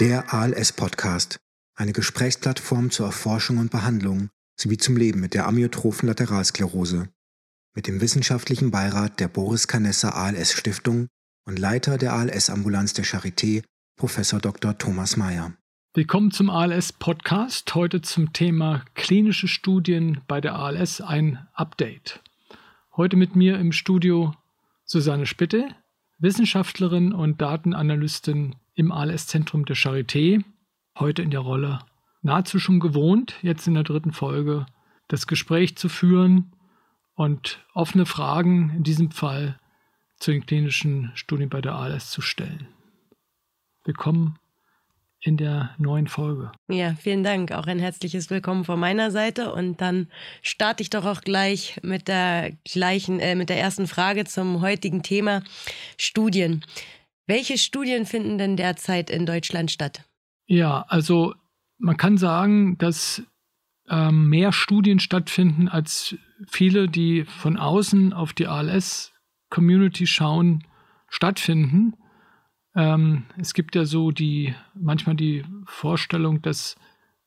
Der ALS-Podcast, eine Gesprächsplattform zur Erforschung und Behandlung sowie zum Leben mit der amyotrophen Lateralsklerose. Mit dem wissenschaftlichen Beirat der Boris Canessa ALS Stiftung und Leiter der ALS-Ambulanz der Charité, Professor Dr. Thomas Mayer. Willkommen zum ALS-Podcast. Heute zum Thema klinische Studien bei der ALS ein Update. Heute mit mir im Studio Susanne Spitte, Wissenschaftlerin und Datenanalystin im ALS-Zentrum der Charité. Heute in der Rolle nahezu schon gewohnt, jetzt in der dritten Folge, das Gespräch zu führen und offene Fragen in diesem Fall zu den klinischen Studien bei der ALS zu stellen. Willkommen in der neuen Folge. Ja, vielen Dank. Auch ein herzliches Willkommen von meiner Seite. Und dann starte ich doch auch gleich mit der gleichen, äh, mit der ersten Frage zum heutigen Thema Studien. Welche Studien finden denn derzeit in Deutschland statt? Ja, also man kann sagen, dass ähm, mehr Studien stattfinden, als viele, die von außen auf die ALS-Community schauen, stattfinden. Ähm, es gibt ja so die manchmal die Vorstellung, dass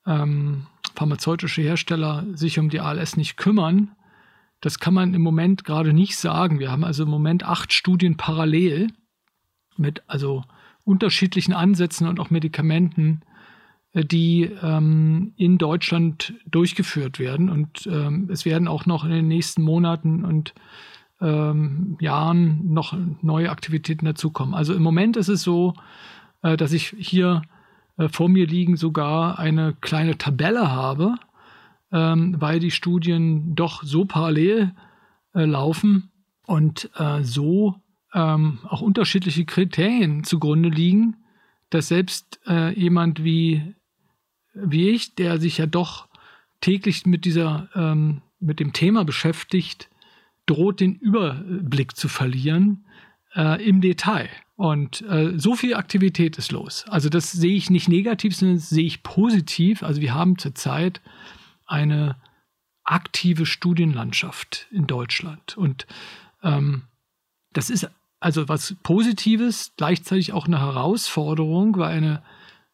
ähm, pharmazeutische Hersteller sich um die ALS nicht kümmern. Das kann man im Moment gerade nicht sagen. Wir haben also im Moment acht Studien parallel mit also unterschiedlichen Ansätzen und auch Medikamenten, äh, die ähm, in Deutschland durchgeführt werden. Und ähm, es werden auch noch in den nächsten Monaten und ähm, Jahren noch neue Aktivitäten dazukommen. Also im Moment ist es so, äh, dass ich hier äh, vor mir liegen sogar eine kleine Tabelle habe, ähm, weil die Studien doch so parallel äh, laufen und äh, so ähm, auch unterschiedliche Kriterien zugrunde liegen, dass selbst äh, jemand wie, wie ich, der sich ja doch täglich mit dieser ähm, mit dem Thema beschäftigt, droht den Überblick zu verlieren äh, im Detail. Und äh, so viel Aktivität ist los. Also das sehe ich nicht negativ, sondern das sehe ich positiv. Also wir haben zurzeit eine aktive Studienlandschaft in Deutschland. Und ähm, das ist also was Positives, gleichzeitig auch eine Herausforderung, weil eine,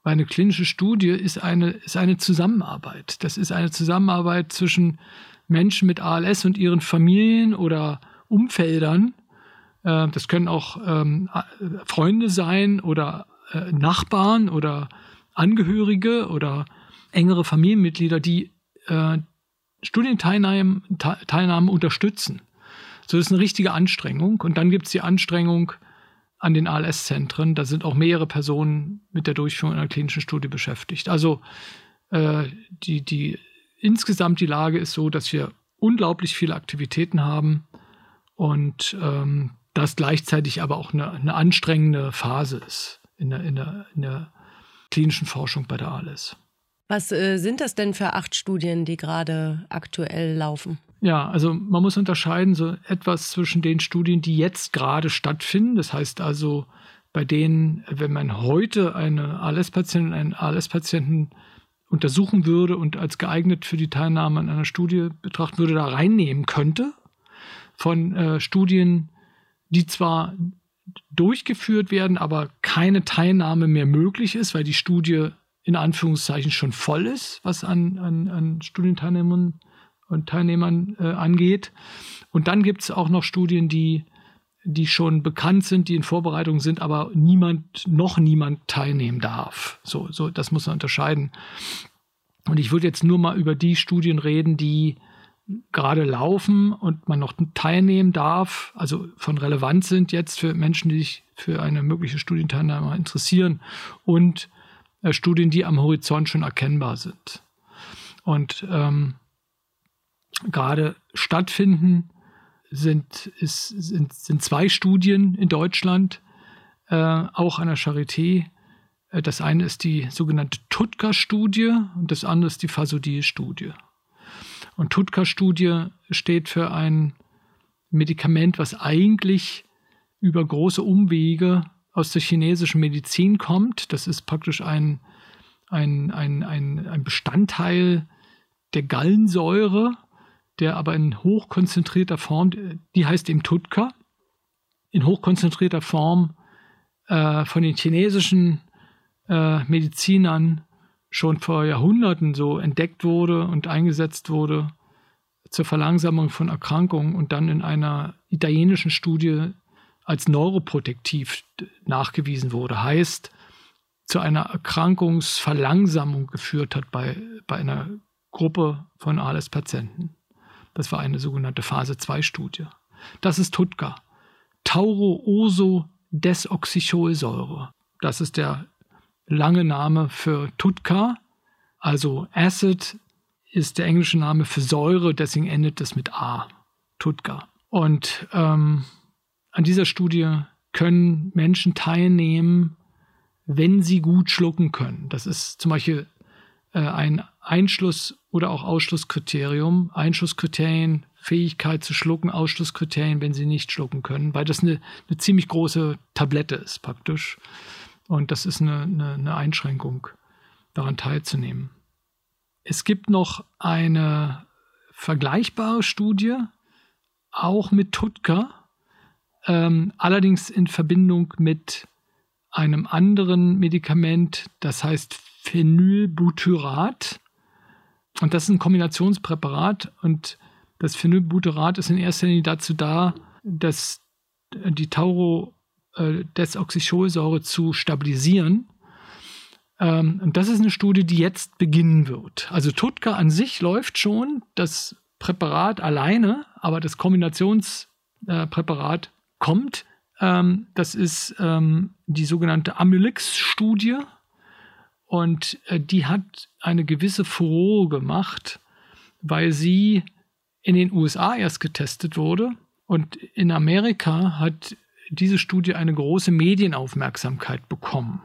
weil eine klinische Studie ist eine, ist eine Zusammenarbeit. Das ist eine Zusammenarbeit zwischen Menschen mit ALS und ihren Familien oder Umfeldern. Äh, das können auch ähm, Freunde sein oder äh, Nachbarn oder Angehörige oder engere Familienmitglieder, die äh, Studienteilnahme Teilnahme unterstützen. So ist eine richtige Anstrengung. Und dann gibt es die Anstrengung an den ALS-Zentren. Da sind auch mehrere Personen mit der Durchführung einer klinischen Studie beschäftigt. Also äh, die, die insgesamt die Lage ist so, dass wir unglaublich viele Aktivitäten haben und ähm, das gleichzeitig aber auch eine, eine anstrengende Phase ist in der, in, der, in der klinischen Forschung bei der ALS. Was äh, sind das denn für acht Studien, die gerade aktuell laufen? Ja, also man muss unterscheiden so etwas zwischen den Studien, die jetzt gerade stattfinden. Das heißt also, bei denen, wenn man heute eine ALS-Patientin, einen ALS-Patienten untersuchen würde und als geeignet für die Teilnahme an einer Studie betrachten würde, da reinnehmen könnte. Von äh, Studien, die zwar durchgeführt werden, aber keine Teilnahme mehr möglich ist, weil die Studie in Anführungszeichen schon voll ist, was an, an, an Studienteilnehmern und Teilnehmern äh, angeht. Und dann gibt es auch noch Studien, die die schon bekannt sind, die in Vorbereitung sind, aber niemand, noch niemand teilnehmen darf. So, so, das muss man unterscheiden. Und ich würde jetzt nur mal über die Studien reden, die gerade laufen und man noch teilnehmen darf, also von Relevanz sind jetzt für Menschen, die sich für eine mögliche Studienteilnahme interessieren und äh, Studien, die am Horizont schon erkennbar sind. Und ähm, gerade stattfinden sind, ist, sind, sind zwei Studien in Deutschland, äh, auch an der Charité. Äh, das eine ist die sogenannte Tutka-Studie und das andere ist die Fasodil-Studie. Und Tutka-Studie steht für ein Medikament, was eigentlich über große Umwege aus der chinesischen Medizin kommt. Das ist praktisch ein, ein, ein, ein, ein Bestandteil der Gallensäure der aber in hochkonzentrierter Form, die heißt eben Tutka, in hochkonzentrierter Form äh, von den chinesischen äh, Medizinern schon vor Jahrhunderten so entdeckt wurde und eingesetzt wurde zur Verlangsamung von Erkrankungen und dann in einer italienischen Studie als neuroprotektiv nachgewiesen wurde. Heißt, zu einer Erkrankungsverlangsamung geführt hat bei, bei einer Gruppe von ALS-Patienten. Das war eine sogenannte Phase-2-Studie. Das ist TUTCA. Taurooso-Desoxycholsäure. Das ist der lange Name für TUTCA. Also Acid ist der englische Name für Säure, deswegen endet das mit A. TUTCA. Und ähm, an dieser Studie können Menschen teilnehmen, wenn sie gut schlucken können. Das ist zum Beispiel ein Einschluss- oder auch Ausschlusskriterium. Einschlusskriterien, Fähigkeit zu schlucken, Ausschlusskriterien, wenn sie nicht schlucken können, weil das eine, eine ziemlich große Tablette ist praktisch. Und das ist eine, eine, eine Einschränkung, daran teilzunehmen. Es gibt noch eine vergleichbare Studie, auch mit Tutka, ähm, allerdings in Verbindung mit einem anderen Medikament, das heißt Phenylbutyrat. Und das ist ein Kombinationspräparat. Und das Phenylbutyrat ist in erster Linie dazu da, dass die Taurodesoxycholsäure äh, zu stabilisieren. Ähm, und das ist eine Studie, die jetzt beginnen wird. Also Tutka an sich läuft schon, das Präparat alleine, aber das Kombinationspräparat kommt. Ähm, das ist ähm, die sogenannte Amylix-Studie. Und äh, die hat eine gewisse Furore gemacht, weil sie in den USA erst getestet wurde. Und in Amerika hat diese Studie eine große Medienaufmerksamkeit bekommen.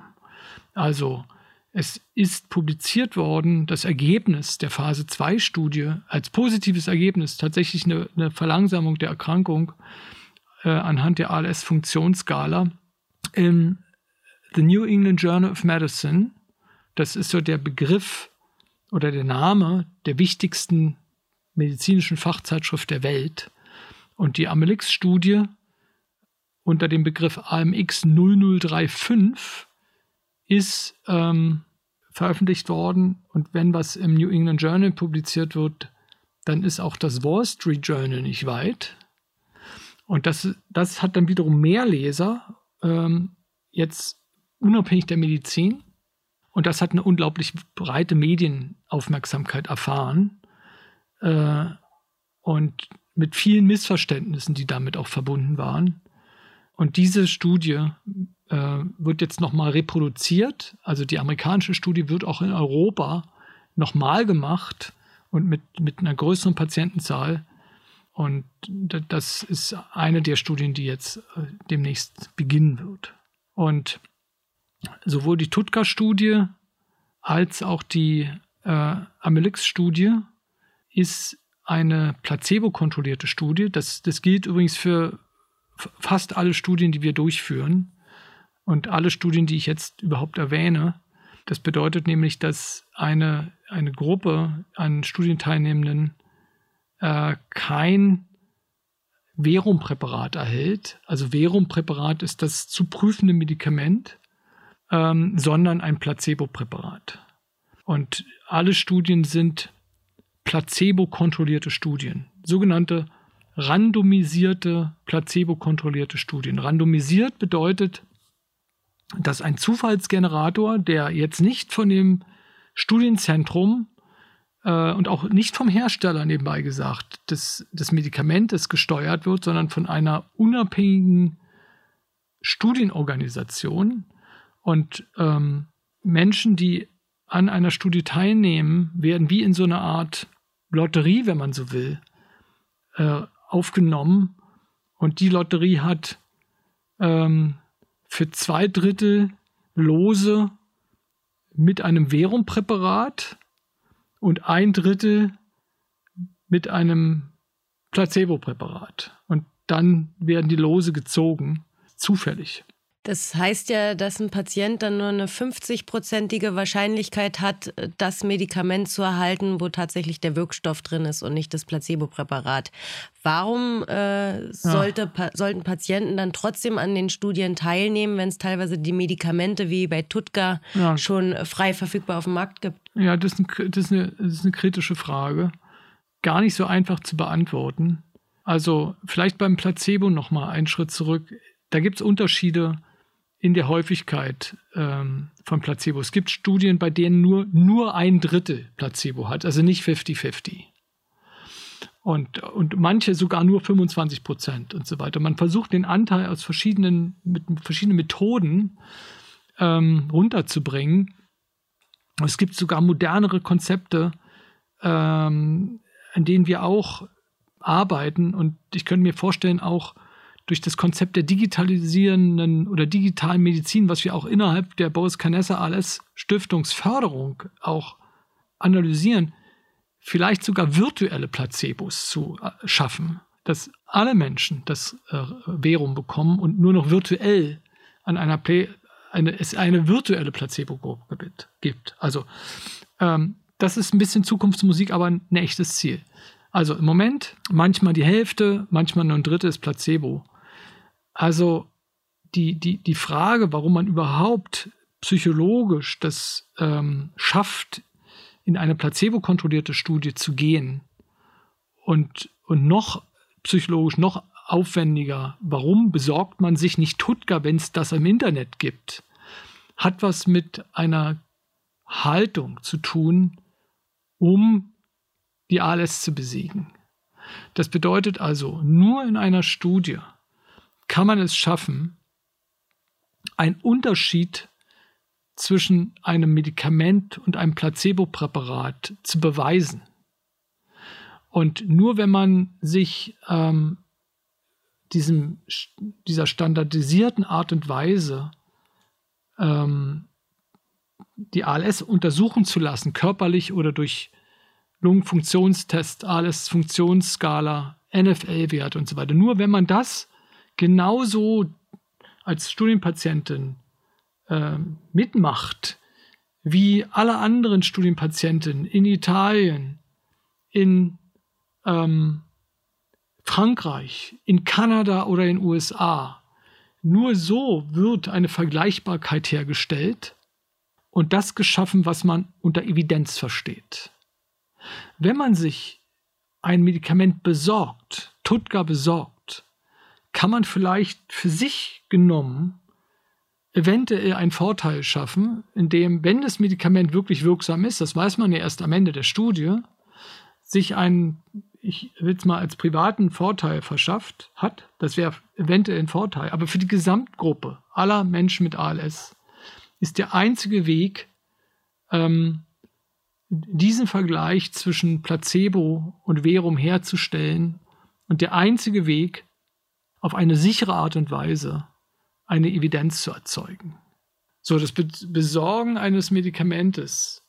Also es ist publiziert worden, das Ergebnis der Phase 2-Studie als positives Ergebnis, tatsächlich eine, eine Verlangsamung der Erkrankung äh, anhand der ALS-Funktionsskala im The New England Journal of Medicine das ist so der Begriff oder der Name der wichtigsten medizinischen Fachzeitschrift der Welt. Und die Amelix-Studie unter dem Begriff AMX 0035 ist ähm, veröffentlicht worden. Und wenn was im New England Journal publiziert wird, dann ist auch das Wall Street Journal nicht weit. Und das, das hat dann wiederum mehr Leser, ähm, jetzt unabhängig der Medizin. Und das hat eine unglaublich breite Medienaufmerksamkeit erfahren. Äh, und mit vielen Missverständnissen, die damit auch verbunden waren. Und diese Studie äh, wird jetzt nochmal reproduziert. Also die amerikanische Studie wird auch in Europa nochmal gemacht und mit, mit einer größeren Patientenzahl. Und das ist eine der Studien, die jetzt äh, demnächst beginnen wird. Und sowohl die Tutka-Studie als auch die äh, Amelix-Studie ist eine placebo-kontrollierte Studie. Das, das gilt übrigens für fast alle Studien, die wir durchführen und alle Studien, die ich jetzt überhaupt erwähne. Das bedeutet nämlich, dass eine, eine Gruppe an Studienteilnehmenden äh, kein Verumpräparat erhält. Also Verumpräparat ist das zu prüfende Medikament, ähm, sondern ein Placebo-Präparat. Und alle Studien sind placebo-kontrollierte Studien, sogenannte randomisierte, placebo-kontrollierte Studien. Randomisiert bedeutet, dass ein Zufallsgenerator, der jetzt nicht von dem Studienzentrum äh, und auch nicht vom Hersteller nebenbei gesagt des, des Medikamentes gesteuert wird, sondern von einer unabhängigen Studienorganisation, und ähm, Menschen, die an einer Studie teilnehmen, werden wie in so einer Art Lotterie, wenn man so will, äh, aufgenommen. Und die Lotterie hat ähm, für zwei Drittel Lose mit einem Verumpräparat und ein Drittel mit einem Placebo-Präparat. Und dann werden die Lose gezogen, zufällig. Das heißt ja, dass ein Patient dann nur eine 50-prozentige Wahrscheinlichkeit hat, das Medikament zu erhalten, wo tatsächlich der Wirkstoff drin ist und nicht das Placebo-Präparat. Warum äh, sollte, ja. pa sollten Patienten dann trotzdem an den Studien teilnehmen, wenn es teilweise die Medikamente wie bei Tutka ja. schon frei verfügbar auf dem Markt gibt? Ja, das ist, ein, das, ist eine, das ist eine kritische Frage. Gar nicht so einfach zu beantworten. Also vielleicht beim Placebo nochmal einen Schritt zurück. Da gibt es Unterschiede in der Häufigkeit ähm, von Placebo. Es gibt Studien, bei denen nur, nur ein Drittel Placebo hat, also nicht 50-50. Und, und manche sogar nur 25 Prozent und so weiter. Man versucht den Anteil aus verschiedenen, mit verschiedenen Methoden ähm, runterzubringen. Es gibt sogar modernere Konzepte, ähm, an denen wir auch arbeiten. Und ich könnte mir vorstellen, auch durch das Konzept der digitalisierenden oder digitalen Medizin, was wir auch innerhalb der Boris Canessa ALS Stiftungsförderung auch analysieren, vielleicht sogar virtuelle Placebos zu äh, schaffen, dass alle Menschen das äh, Verum bekommen und nur noch virtuell an einer Play eine, es eine virtuelle Placebo-Gruppe gibt. Also ähm, das ist ein bisschen Zukunftsmusik, aber ein echtes Ziel. Also im Moment manchmal die Hälfte, manchmal nur ein Drittel ist Placebo. Also die, die, die Frage, warum man überhaupt psychologisch das ähm, schafft, in eine placebo-kontrollierte Studie zu gehen und, und noch psychologisch noch aufwendiger, warum besorgt man sich nicht Tutka, wenn es das im Internet gibt, hat was mit einer Haltung zu tun, um die ALS zu besiegen. Das bedeutet also, nur in einer Studie kann man es schaffen, einen Unterschied zwischen einem Medikament und einem Placebo-Präparat zu beweisen. Und nur wenn man sich ähm, diesem, dieser standardisierten Art und Weise ähm, die ALS untersuchen zu lassen, körperlich oder durch Lungenfunktionstest, ALS-Funktionsskala, NFL-Wert und so weiter. Nur wenn man das genauso als Studienpatientin äh, mitmacht wie alle anderen Studienpatienten in Italien, in ähm, Frankreich, in Kanada oder in USA. Nur so wird eine Vergleichbarkeit hergestellt und das geschaffen, was man unter Evidenz versteht. Wenn man sich ein Medikament besorgt, Tutka besorgt, kann man vielleicht für sich genommen eventuell einen Vorteil schaffen, indem, wenn das Medikament wirklich wirksam ist, das weiß man ja erst am Ende der Studie, sich einen, ich will es mal als privaten Vorteil verschafft hat. Das wäre eventuell ein Vorteil. Aber für die Gesamtgruppe aller Menschen mit ALS ist der einzige Weg, ähm, diesen Vergleich zwischen Placebo und Verum herzustellen und der einzige Weg, auf eine sichere Art und Weise eine Evidenz zu erzeugen. So, das Besorgen eines Medikamentes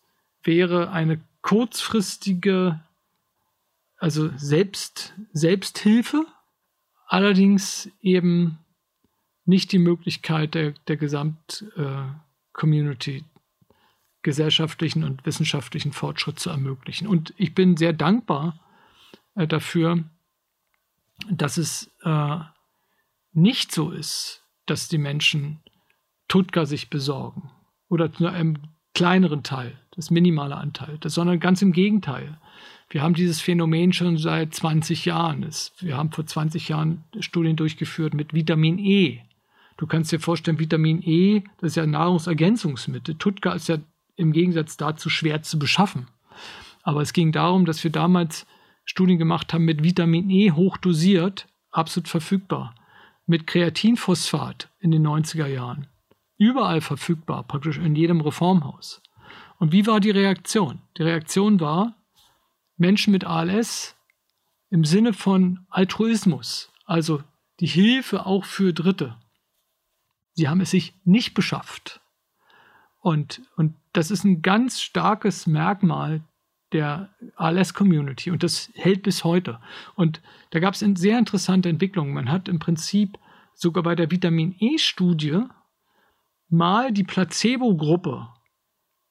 wäre eine kurzfristige, also Selbst, Selbsthilfe, allerdings eben nicht die Möglichkeit der, der Gesamt-Community äh, gesellschaftlichen und wissenschaftlichen Fortschritt zu ermöglichen. Und ich bin sehr dankbar äh, dafür, dass es äh, nicht so ist, dass die Menschen Tutka sich besorgen oder zu einem kleineren Teil, das minimale Anteil, sondern ganz im Gegenteil. Wir haben dieses Phänomen schon seit 20 Jahren. Wir haben vor 20 Jahren Studien durchgeführt mit Vitamin E. Du kannst dir vorstellen, Vitamin E, das ist ja Nahrungsergänzungsmittel. Tutka ist ja im Gegensatz dazu schwer zu beschaffen. Aber es ging darum, dass wir damals Studien gemacht haben mit Vitamin E hochdosiert, absolut verfügbar mit Kreatinphosphat in den 90er Jahren. Überall verfügbar, praktisch in jedem Reformhaus. Und wie war die Reaktion? Die Reaktion war, Menschen mit ALS im Sinne von Altruismus, also die Hilfe auch für Dritte. Sie haben es sich nicht beschafft. Und, und das ist ein ganz starkes Merkmal der ALS-Community und das hält bis heute. Und da gab es sehr interessante Entwicklung. Man hat im Prinzip sogar bei der Vitamin E-Studie mal die Placebo-Gruppe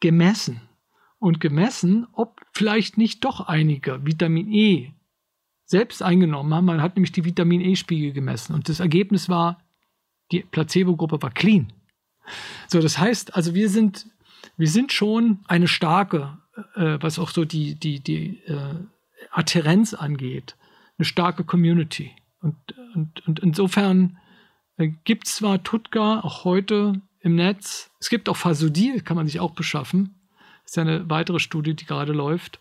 gemessen und gemessen, ob vielleicht nicht doch einige Vitamin E selbst eingenommen haben. Man hat nämlich die Vitamin E-Spiegel gemessen und das Ergebnis war, die Placebo-Gruppe war clean. So, das heißt, also wir sind, wir sind schon eine starke, äh, was auch so die, die, die äh, Adherenz angeht, eine starke Community. Und, und, und insofern äh, gibt es zwar Tutka auch heute im Netz, es gibt auch Fasodil, kann man sich auch beschaffen. Das ist ja eine weitere Studie, die gerade läuft.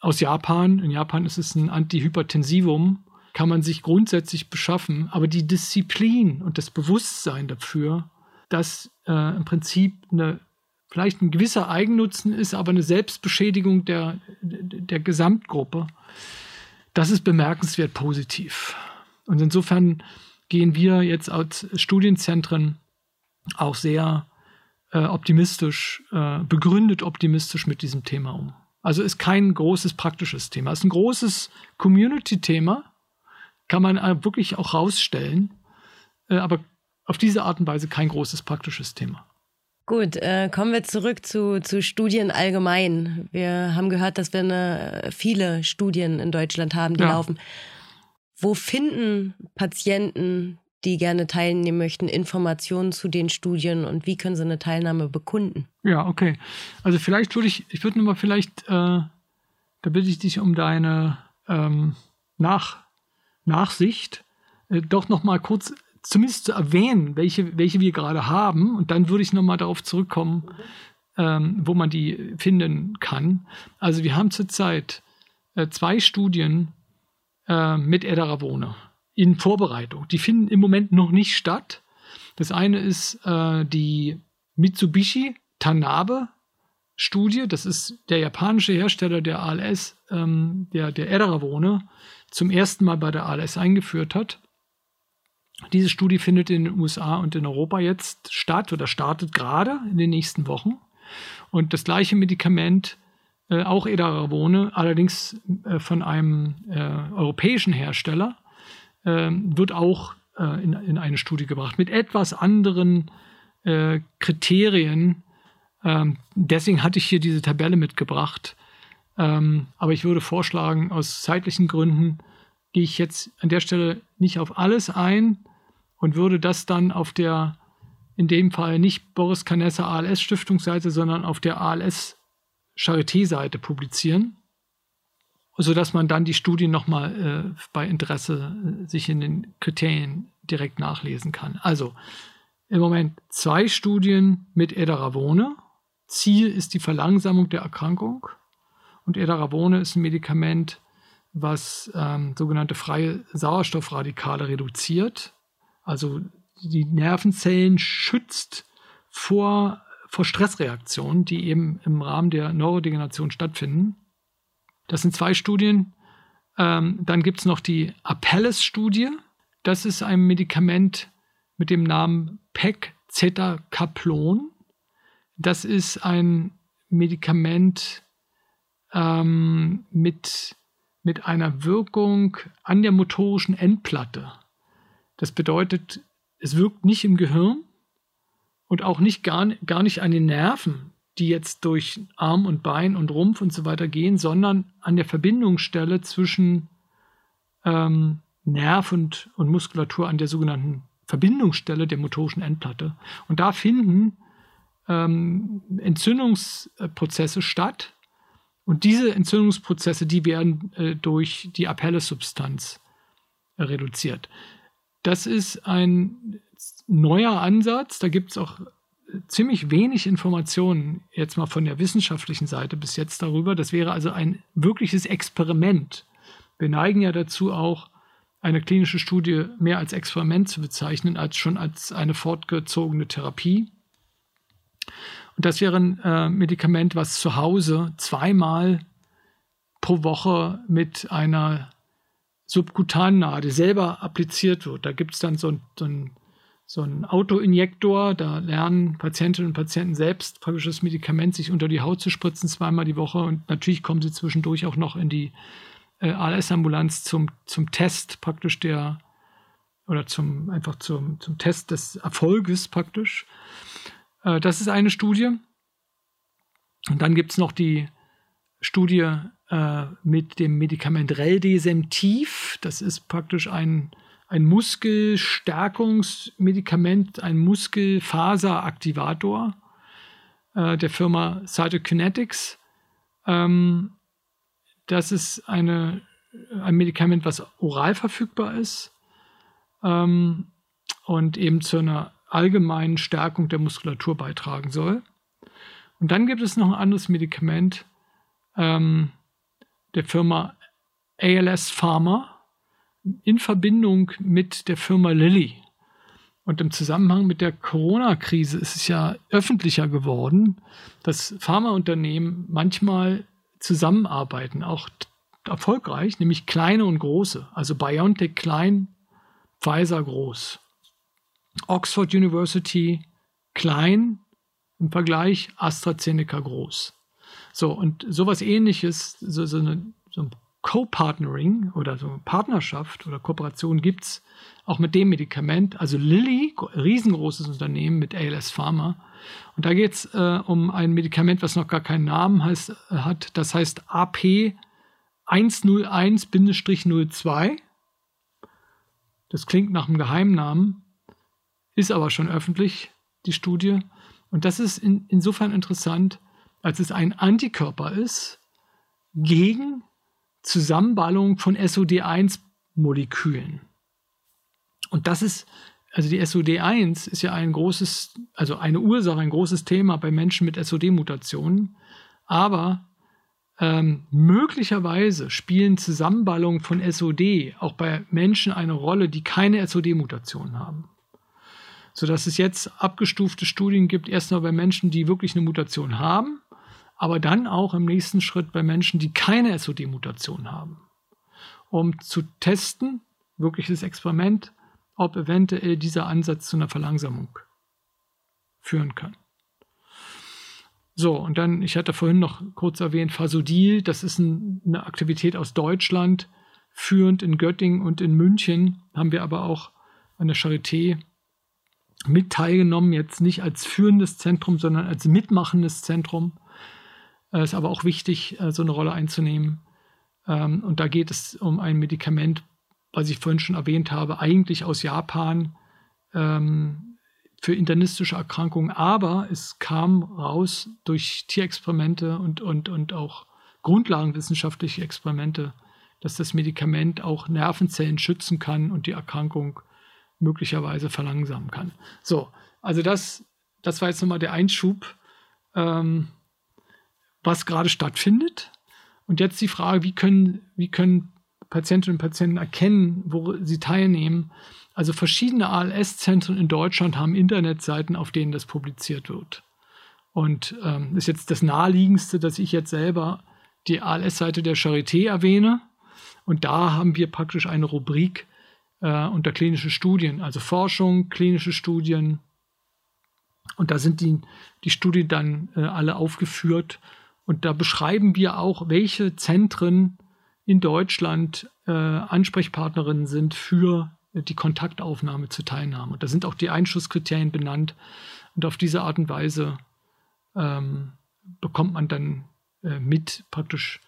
Aus Japan. In Japan ist es ein Antihypertensivum. Kann man sich grundsätzlich beschaffen. Aber die Disziplin und das Bewusstsein dafür, dass äh, im Prinzip eine, vielleicht ein gewisser Eigennutzen ist, aber eine Selbstbeschädigung der, der Gesamtgruppe, das ist bemerkenswert positiv. Und insofern gehen wir jetzt als Studienzentren auch sehr äh, optimistisch, äh, begründet optimistisch mit diesem Thema um. Also ist kein großes praktisches Thema. Es ist ein großes Community-Thema, kann man äh, wirklich auch rausstellen, äh, aber auf diese Art und Weise kein großes praktisches Thema. Gut, äh, kommen wir zurück zu, zu Studien allgemein. Wir haben gehört, dass wir eine, viele Studien in Deutschland haben, die ja. laufen. Wo finden Patienten die gerne teilnehmen möchten, Informationen zu den Studien und wie können sie eine Teilnahme bekunden? Ja, okay. Also vielleicht würde ich, ich würde nur mal vielleicht, äh, da bitte ich dich um deine ähm, Nach, Nachsicht, äh, doch noch mal kurz zumindest zu erwähnen, welche, welche wir gerade haben und dann würde ich noch mal darauf zurückkommen, ähm, wo man die finden kann. Also wir haben zurzeit äh, zwei Studien äh, mit Edaravone in Vorbereitung. Die finden im Moment noch nicht statt. Das eine ist äh, die Mitsubishi Tanabe Studie. Das ist der japanische Hersteller der ALS, ähm, der, der Edaravone, zum ersten Mal bei der ALS eingeführt hat. Diese Studie findet in den USA und in Europa jetzt statt oder startet gerade in den nächsten Wochen. Und das gleiche Medikament, äh, auch Edaravone, allerdings äh, von einem äh, europäischen Hersteller, ähm, wird auch äh, in, in, eine Studie gebracht mit etwas anderen äh, Kriterien. Ähm, deswegen hatte ich hier diese Tabelle mitgebracht. Ähm, aber ich würde vorschlagen, aus zeitlichen Gründen gehe ich jetzt an der Stelle nicht auf alles ein und würde das dann auf der, in dem Fall nicht Boris Canessa ALS Stiftungsseite, sondern auf der ALS Charité-Seite publizieren sodass man dann die Studien nochmal äh, bei Interesse äh, sich in den Kriterien direkt nachlesen kann. Also im Moment zwei Studien mit Edaravone. Ziel ist die Verlangsamung der Erkrankung. Und Edaravone ist ein Medikament, was ähm, sogenannte freie Sauerstoffradikale reduziert. Also die Nervenzellen schützt vor, vor Stressreaktionen, die eben im Rahmen der Neurodegeneration stattfinden. Das sind zwei Studien. Ähm, dann gibt es noch die Apelles-Studie. Das ist ein Medikament mit dem Namen Pegcetacaplon. Das ist ein Medikament ähm, mit, mit einer Wirkung an der motorischen Endplatte. Das bedeutet, es wirkt nicht im Gehirn und auch nicht gar, gar nicht an den Nerven, die jetzt durch Arm und Bein und Rumpf und so weiter gehen, sondern an der Verbindungsstelle zwischen ähm, Nerv und, und Muskulatur, an der sogenannten Verbindungsstelle der motorischen Endplatte. Und da finden ähm, Entzündungsprozesse statt. Und diese Entzündungsprozesse, die werden äh, durch die Apelle-Substanz reduziert. Das ist ein neuer Ansatz. Da gibt es auch ziemlich wenig Informationen jetzt mal von der wissenschaftlichen Seite bis jetzt darüber. Das wäre also ein wirkliches Experiment. Wir neigen ja dazu auch, eine klinische Studie mehr als Experiment zu bezeichnen, als schon als eine fortgezogene Therapie. Und das wäre ein äh, Medikament, was zu Hause zweimal pro Woche mit einer Subkutannadel selber appliziert wird. Da gibt es dann so, so so ein Autoinjektor. Da lernen Patientinnen und Patienten selbst praktisch das Medikament sich unter die Haut zu spritzen, zweimal die Woche. Und natürlich kommen sie zwischendurch auch noch in die äh, ALS-Ambulanz zum, zum Test praktisch der, oder zum, einfach zum, zum Test des Erfolges praktisch. Äh, das ist eine Studie. Und dann gibt es noch die Studie äh, mit dem Medikament Reldesemtiv. Das ist praktisch ein, ein Muskelstärkungsmedikament, ein Muskelfaseraktivator äh, der Firma Cytokinetics. Ähm, das ist eine, ein Medikament, was oral verfügbar ist ähm, und eben zu einer allgemeinen Stärkung der Muskulatur beitragen soll. Und dann gibt es noch ein anderes Medikament ähm, der Firma ALS Pharma in Verbindung mit der Firma Lilly. Und im Zusammenhang mit der Corona-Krise ist es ja öffentlicher geworden, dass Pharmaunternehmen manchmal zusammenarbeiten, auch erfolgreich, nämlich kleine und große. Also BioNTech klein, Pfizer groß. Oxford University klein im Vergleich, AstraZeneca groß. So, und sowas ähnliches, so, so, eine, so ein Co-Partnering oder so eine Partnerschaft oder Kooperation gibt es auch mit dem Medikament. Also Lilly, riesengroßes Unternehmen mit ALS Pharma. Und da geht es äh, um ein Medikament, was noch gar keinen Namen heißt, äh, hat. Das heißt AP 101-02. Das klingt nach einem Geheimnamen, ist aber schon öffentlich, die Studie. Und das ist in, insofern interessant, als es ein Antikörper ist gegen Zusammenballung von SOD1-Molekülen. Und das ist, also die SOD1 ist ja ein großes, also eine Ursache, ein großes Thema bei Menschen mit SOD-Mutationen. Aber ähm, möglicherweise spielen Zusammenballungen von SOD auch bei Menschen eine Rolle, die keine SOD-Mutationen haben. Sodass es jetzt abgestufte Studien gibt, erstmal bei Menschen, die wirklich eine Mutation haben, aber dann auch im nächsten Schritt bei Menschen, die keine SOD-Mutation haben, um zu testen, wirkliches Experiment, ob eventuell dieser Ansatz zu einer Verlangsamung führen kann. So, und dann, ich hatte vorhin noch kurz erwähnt, Fasodil, das ist ein, eine Aktivität aus Deutschland, führend in Göttingen und in München, haben wir aber auch an der Charité mit teilgenommen, jetzt nicht als führendes Zentrum, sondern als mitmachendes Zentrum. Äh, ist aber auch wichtig, äh, so eine Rolle einzunehmen. Ähm, und da geht es um ein Medikament, was ich vorhin schon erwähnt habe, eigentlich aus Japan ähm, für internistische Erkrankungen. Aber es kam raus durch Tierexperimente und, und, und auch grundlagenwissenschaftliche Experimente, dass das Medikament auch Nervenzellen schützen kann und die Erkrankung möglicherweise verlangsamen kann. So, also das, das war jetzt nochmal der Einschub. Ähm, was gerade stattfindet. Und jetzt die Frage, wie können, wie können Patientinnen und Patienten erkennen, wo sie teilnehmen. Also verschiedene ALS-Zentren in Deutschland haben Internetseiten, auf denen das publiziert wird. Und ähm, ist jetzt das naheliegendste, dass ich jetzt selber die ALS-Seite der Charité erwähne. Und da haben wir praktisch eine Rubrik äh, unter klinische Studien, also Forschung, klinische Studien. Und da sind die, die Studien dann äh, alle aufgeführt und da beschreiben wir auch, welche Zentren in Deutschland äh, Ansprechpartnerinnen sind für die Kontaktaufnahme zur Teilnahme. Und da sind auch die Einschusskriterien benannt. Und auf diese Art und Weise ähm, bekommt man dann äh, mit praktisch,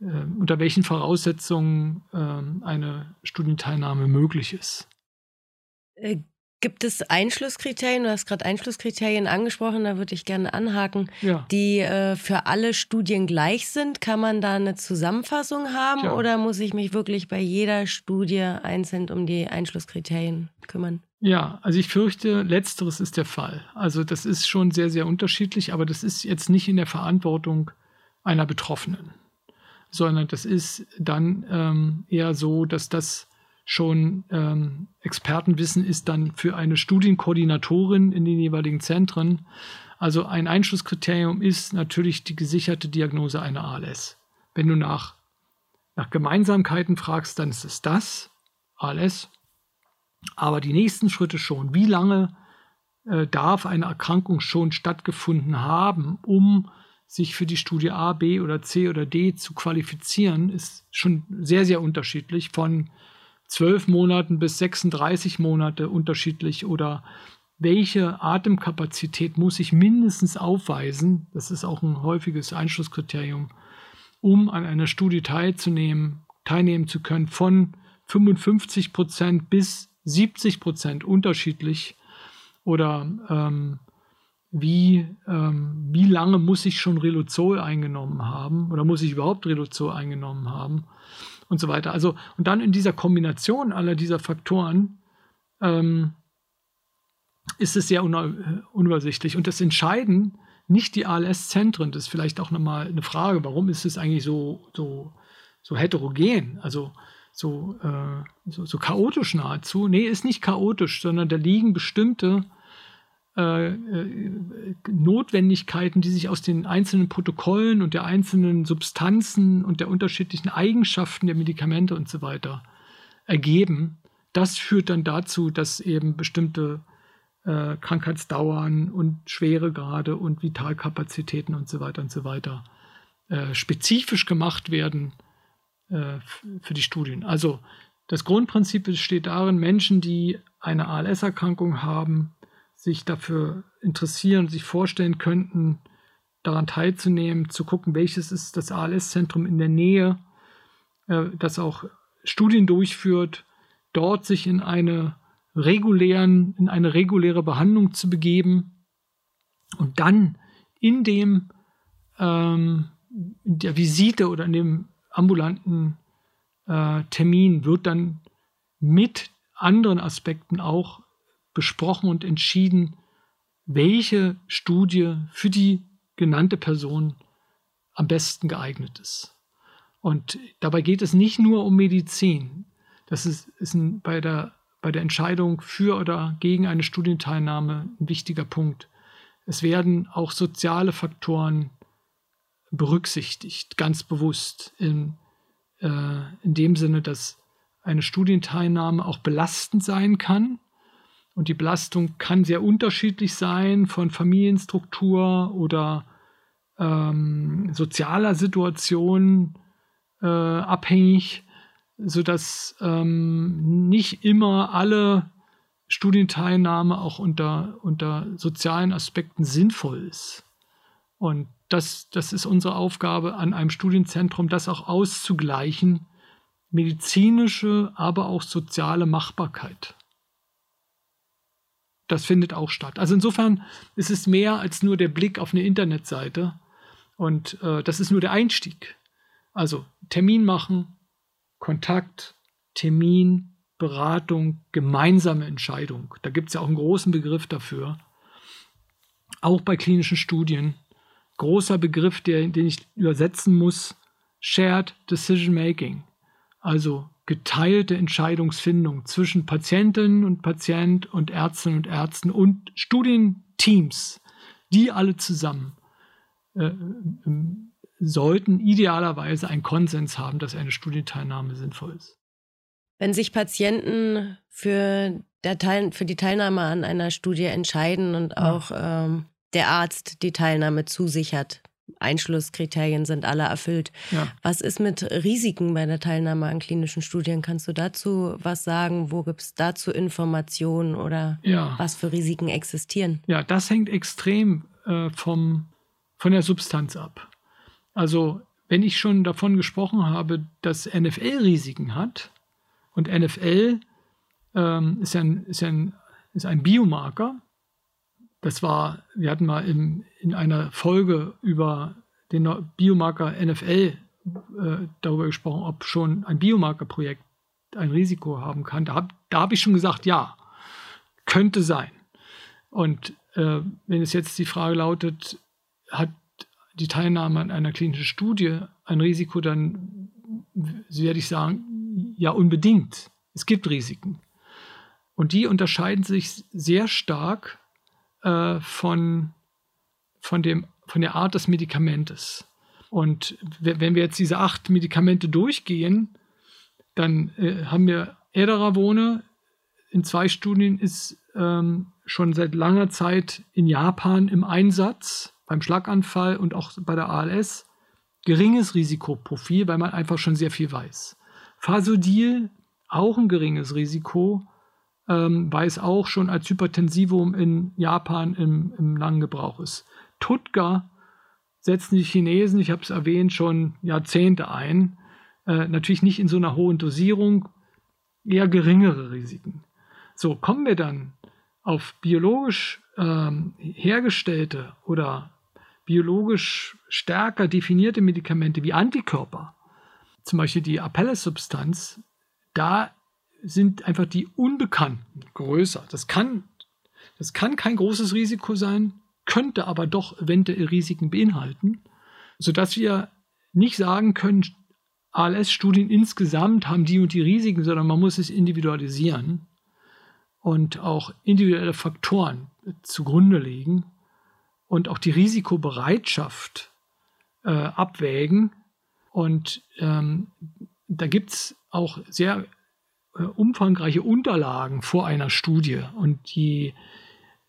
äh, unter welchen Voraussetzungen äh, eine Studienteilnahme möglich ist. Gibt es Einschlusskriterien? Du hast gerade Einschlusskriterien angesprochen, da würde ich gerne anhaken, ja. die äh, für alle Studien gleich sind. Kann man da eine Zusammenfassung haben ja. oder muss ich mich wirklich bei jeder Studie einzeln um die Einschlusskriterien kümmern? Ja, also ich fürchte, letzteres ist der Fall. Also das ist schon sehr, sehr unterschiedlich, aber das ist jetzt nicht in der Verantwortung einer Betroffenen, sondern das ist dann ähm, eher so, dass das schon ähm, Expertenwissen ist dann für eine Studienkoordinatorin in den jeweiligen Zentren. Also ein Einschlusskriterium ist natürlich die gesicherte Diagnose einer ALS. Wenn du nach, nach Gemeinsamkeiten fragst, dann ist es das, ALS. Aber die nächsten Schritte schon, wie lange äh, darf eine Erkrankung schon stattgefunden haben, um sich für die Studie A, B oder C oder D zu qualifizieren, ist schon sehr, sehr unterschiedlich von 12 Monaten bis 36 Monate unterschiedlich oder welche Atemkapazität muss ich mindestens aufweisen, das ist auch ein häufiges Einschlusskriterium, um an einer Studie teilzunehmen, teilnehmen zu können, von 55 Prozent bis 70 Prozent unterschiedlich oder ähm, wie, ähm, wie lange muss ich schon Reluzol eingenommen haben oder muss ich überhaupt Reluzol eingenommen haben und so weiter. Also, und dann in dieser Kombination aller dieser Faktoren ähm, ist es sehr unübersichtlich. Und das entscheiden nicht die ALS-Zentren. Das ist vielleicht auch nochmal eine Frage, warum ist es eigentlich so, so, so heterogen, also so, äh, so, so, chaotisch nahezu? Nee, ist nicht chaotisch, sondern da liegen bestimmte äh, äh, Notwendigkeiten, die sich aus den einzelnen Protokollen und der einzelnen Substanzen und der unterschiedlichen Eigenschaften der Medikamente und so weiter ergeben. Das führt dann dazu, dass eben bestimmte äh, Krankheitsdauern und Schweregrade und Vitalkapazitäten und so weiter und so weiter äh, spezifisch gemacht werden äh, für die Studien. Also das Grundprinzip besteht darin, Menschen, die eine ALS-Erkrankung haben, sich dafür interessieren, sich vorstellen könnten, daran teilzunehmen, zu gucken, welches ist das ALS-Zentrum in der Nähe, äh, das auch Studien durchführt, dort sich in eine regulären, in eine reguläre Behandlung zu begeben und dann in dem ähm, in der Visite oder in dem ambulanten äh, Termin wird dann mit anderen Aspekten auch besprochen und entschieden, welche Studie für die genannte Person am besten geeignet ist. Und dabei geht es nicht nur um Medizin. Das ist, ist ein, bei der bei der Entscheidung für oder gegen eine Studienteilnahme ein wichtiger Punkt. Es werden auch soziale Faktoren berücksichtigt, ganz bewusst, in, äh, in dem Sinne, dass eine Studienteilnahme auch belastend sein kann. Und die Belastung kann sehr unterschiedlich sein von Familienstruktur oder ähm, sozialer Situation äh, abhängig sodass ähm, nicht immer alle Studienteilnahme auch unter, unter sozialen Aspekten sinnvoll ist. Und das, das ist unsere Aufgabe an einem Studienzentrum, das auch auszugleichen, medizinische, aber auch soziale Machbarkeit. Das findet auch statt. Also insofern ist es mehr als nur der Blick auf eine Internetseite. Und äh, das ist nur der Einstieg. Also Termin machen, Kontakt, Termin, Beratung, gemeinsame Entscheidung. Da gibt es ja auch einen großen Begriff dafür. Auch bei klinischen Studien. Großer Begriff, der, den ich übersetzen muss, Shared Decision Making. Also geteilte Entscheidungsfindung zwischen Patientinnen und Patient und Ärztinnen und Ärzten und Studienteams, die alle zusammen äh, sollten idealerweise einen Konsens haben, dass eine Studienteilnahme sinnvoll ist. Wenn sich Patienten für, Teil, für die Teilnahme an einer Studie entscheiden und ja. auch ähm, der Arzt die Teilnahme zusichert, Einschlusskriterien sind alle erfüllt. Ja. Was ist mit Risiken bei der Teilnahme an klinischen Studien? Kannst du dazu was sagen? Wo gibt es dazu Informationen oder ja. was für Risiken existieren? Ja, das hängt extrem äh, vom, von der Substanz ab. Also wenn ich schon davon gesprochen habe, dass NFL Risiken hat und NFL ähm, ist, ein, ist, ein, ist ein Biomarker, das war, wir hatten mal in, in einer Folge über den Biomarker NFL äh, darüber gesprochen, ob schon ein Biomarkerprojekt ein Risiko haben kann. Da habe da hab ich schon gesagt, ja, könnte sein. Und äh, wenn es jetzt die Frage lautet, hat die Teilnahme an einer klinischen Studie ein Risiko, dann werde ich sagen, ja, unbedingt. Es gibt Risiken. Und die unterscheiden sich sehr stark äh, von, von, dem, von der Art des Medikamentes. Und wenn wir jetzt diese acht Medikamente durchgehen, dann äh, haben wir Edaravone in zwei Studien ist ähm, schon seit langer Zeit in Japan im Einsatz beim Schlaganfall und auch bei der ALS geringes Risikoprofil, weil man einfach schon sehr viel weiß. Fasodil auch ein geringes Risiko, ähm, weil es auch schon als Hypertensivum in Japan im, im langen Gebrauch ist. Tutka setzen die Chinesen, ich habe es erwähnt, schon Jahrzehnte ein. Äh, natürlich nicht in so einer hohen Dosierung, eher geringere Risiken. So, kommen wir dann auf biologisch ähm, hergestellte oder biologisch stärker definierte Medikamente wie Antikörper, zum Beispiel die Apelles-Substanz, da sind einfach die Unbekannten größer. Das kann, das kann kein großes Risiko sein, könnte aber doch eventuell Risiken beinhalten, sodass wir nicht sagen können, ALS-Studien insgesamt haben die und die Risiken, sondern man muss es individualisieren und auch individuelle Faktoren zugrunde legen und auch die Risikobereitschaft äh, abwägen. Und ähm, da gibt es auch sehr umfangreiche Unterlagen vor einer Studie. Und je,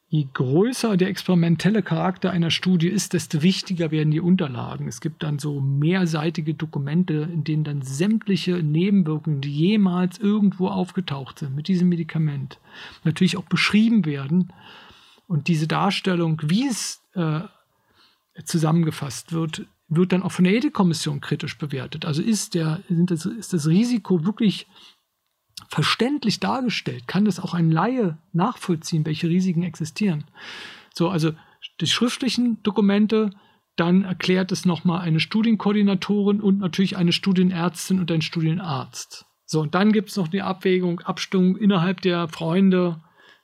je größer der experimentelle Charakter einer Studie ist, desto wichtiger werden die Unterlagen. Es gibt dann so mehrseitige Dokumente, in denen dann sämtliche Nebenwirkungen, die jemals irgendwo aufgetaucht sind mit diesem Medikament, natürlich auch beschrieben werden. Und diese Darstellung, wie es äh, zusammengefasst wird, wird dann auch von der Ethikkommission kritisch bewertet. Also ist, der, das, ist das Risiko wirklich verständlich dargestellt? Kann das auch ein Laie nachvollziehen, welche Risiken existieren? So, also die schriftlichen Dokumente, dann erklärt es nochmal eine Studienkoordinatorin und natürlich eine Studienärztin und ein Studienarzt. So, und dann gibt es noch die Abwägung, Abstimmung innerhalb der Freunde,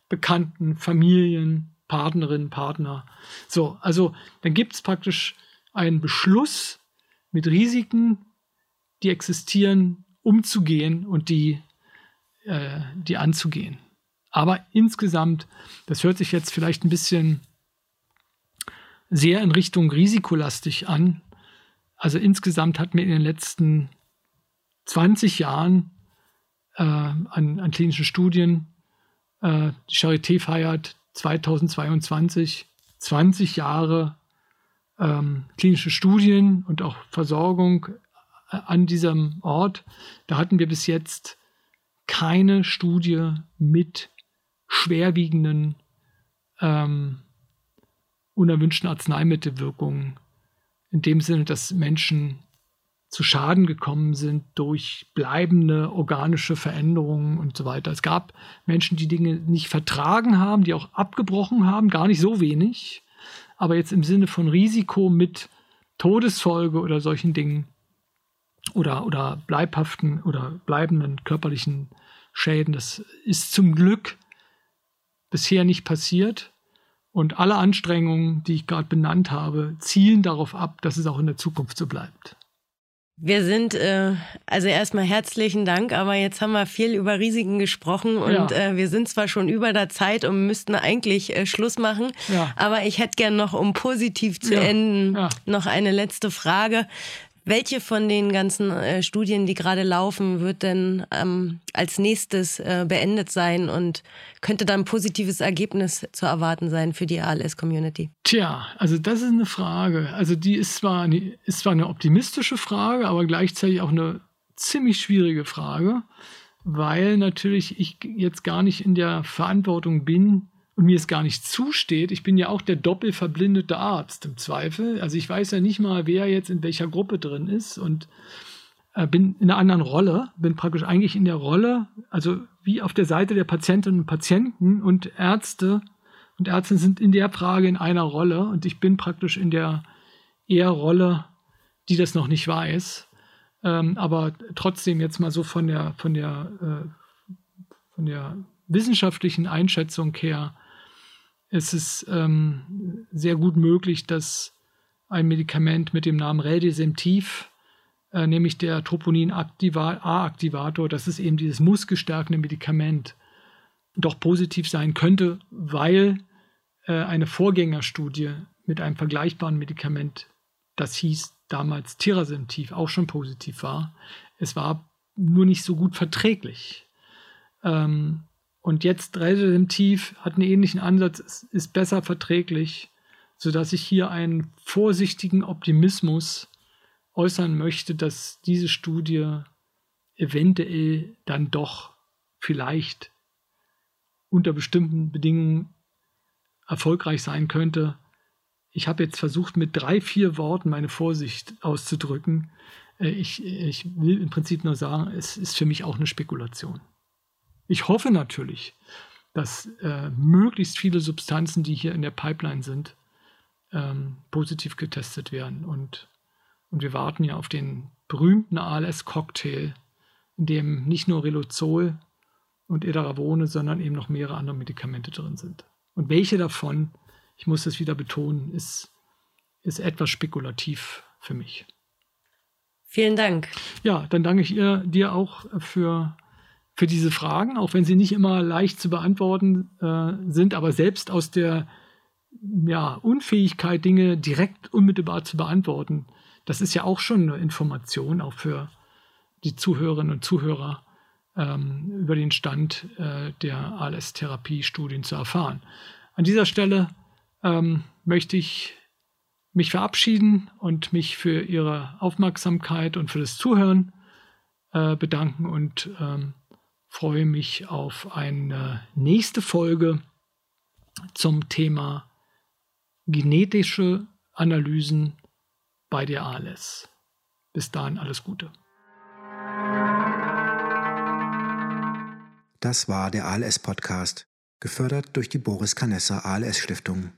Bekannten, Familien, Partnerinnen, Partner. So, also dann gibt es praktisch einen Beschluss mit Risiken, die existieren, umzugehen und die äh, die anzugehen. Aber insgesamt, das hört sich jetzt vielleicht ein bisschen sehr in Richtung risikolastig an. Also insgesamt hat mir in den letzten 20 Jahren äh, an, an, klinischen Studien, äh, die Charité feiert 2022 20 Jahre ähm, klinische Studien und auch Versorgung äh, an diesem Ort. Da hatten wir bis jetzt keine Studie mit schwerwiegenden ähm, unerwünschten Arzneimittelwirkungen. In dem Sinne, dass Menschen zu Schaden gekommen sind durch bleibende organische Veränderungen und so weiter. Es gab Menschen, die Dinge nicht vertragen haben, die auch abgebrochen haben, gar nicht so wenig. Aber jetzt im Sinne von Risiko mit Todesfolge oder solchen Dingen oder, oder bleibhaften oder bleibenden körperlichen Schäden. Das ist zum Glück bisher nicht passiert. Und alle Anstrengungen, die ich gerade benannt habe, zielen darauf ab, dass es auch in der Zukunft so bleibt. Wir sind, äh, also erstmal herzlichen Dank, aber jetzt haben wir viel über Risiken gesprochen und ja. äh, wir sind zwar schon über der Zeit und müssten eigentlich äh, Schluss machen, ja. aber ich hätte gern noch, um positiv zu ja. enden, noch eine letzte Frage. Welche von den ganzen äh, Studien, die gerade laufen, wird denn ähm, als nächstes äh, beendet sein und könnte da ein positives Ergebnis zu erwarten sein für die ALS-Community? Tja, also das ist eine Frage. Also die ist zwar, eine, ist zwar eine optimistische Frage, aber gleichzeitig auch eine ziemlich schwierige Frage, weil natürlich ich jetzt gar nicht in der Verantwortung bin, und mir es gar nicht zusteht, ich bin ja auch der doppelverblindete Arzt im Zweifel. Also ich weiß ja nicht mal, wer jetzt in welcher Gruppe drin ist und äh, bin in einer anderen Rolle, bin praktisch eigentlich in der Rolle, also wie auf der Seite der Patientinnen und Patienten und Ärzte und Ärzte sind in der Frage in einer Rolle und ich bin praktisch in der eher Rolle, die das noch nicht weiß. Ähm, aber trotzdem jetzt mal so von der, von der, äh, von der wissenschaftlichen Einschätzung her es ist ähm, sehr gut möglich, dass ein Medikament mit dem Namen Reldesemtiv, äh, nämlich der Troponin-A-Aktivator, das ist eben dieses muskelstärkende Medikament, doch positiv sein könnte, weil äh, eine Vorgängerstudie mit einem vergleichbaren Medikament, das hieß damals Tirasemtiv, auch schon positiv war. Es war nur nicht so gut verträglich. Ähm, und jetzt Tief hat einen ähnlichen Ansatz, ist besser verträglich, sodass ich hier einen vorsichtigen Optimismus äußern möchte, dass diese Studie eventuell dann doch vielleicht unter bestimmten Bedingungen erfolgreich sein könnte. Ich habe jetzt versucht, mit drei, vier Worten meine Vorsicht auszudrücken. Äh, ich, ich will im Prinzip nur sagen, es ist für mich auch eine Spekulation. Ich hoffe natürlich, dass äh, möglichst viele Substanzen, die hier in der Pipeline sind, ähm, positiv getestet werden. Und, und wir warten ja auf den berühmten ALS-Cocktail, in dem nicht nur Riluzol und Edaravone, sondern eben noch mehrere andere Medikamente drin sind. Und welche davon, ich muss das wieder betonen, ist, ist etwas spekulativ für mich. Vielen Dank. Ja, dann danke ich ihr, dir auch für, für diese Fragen, auch wenn sie nicht immer leicht zu beantworten äh, sind, aber selbst aus der ja, Unfähigkeit, Dinge direkt unmittelbar zu beantworten, das ist ja auch schon eine Information, auch für die Zuhörerinnen und Zuhörer ähm, über den Stand äh, der ALS-Therapie-Studien zu erfahren. An dieser Stelle ähm, möchte ich mich verabschieden und mich für Ihre Aufmerksamkeit und für das Zuhören äh, bedanken und ähm, freue mich auf eine nächste Folge zum Thema genetische Analysen bei der ALS. Bis dahin alles Gute. Das war der ALS-Podcast, gefördert durch die Boris Canessa ALS Stiftung.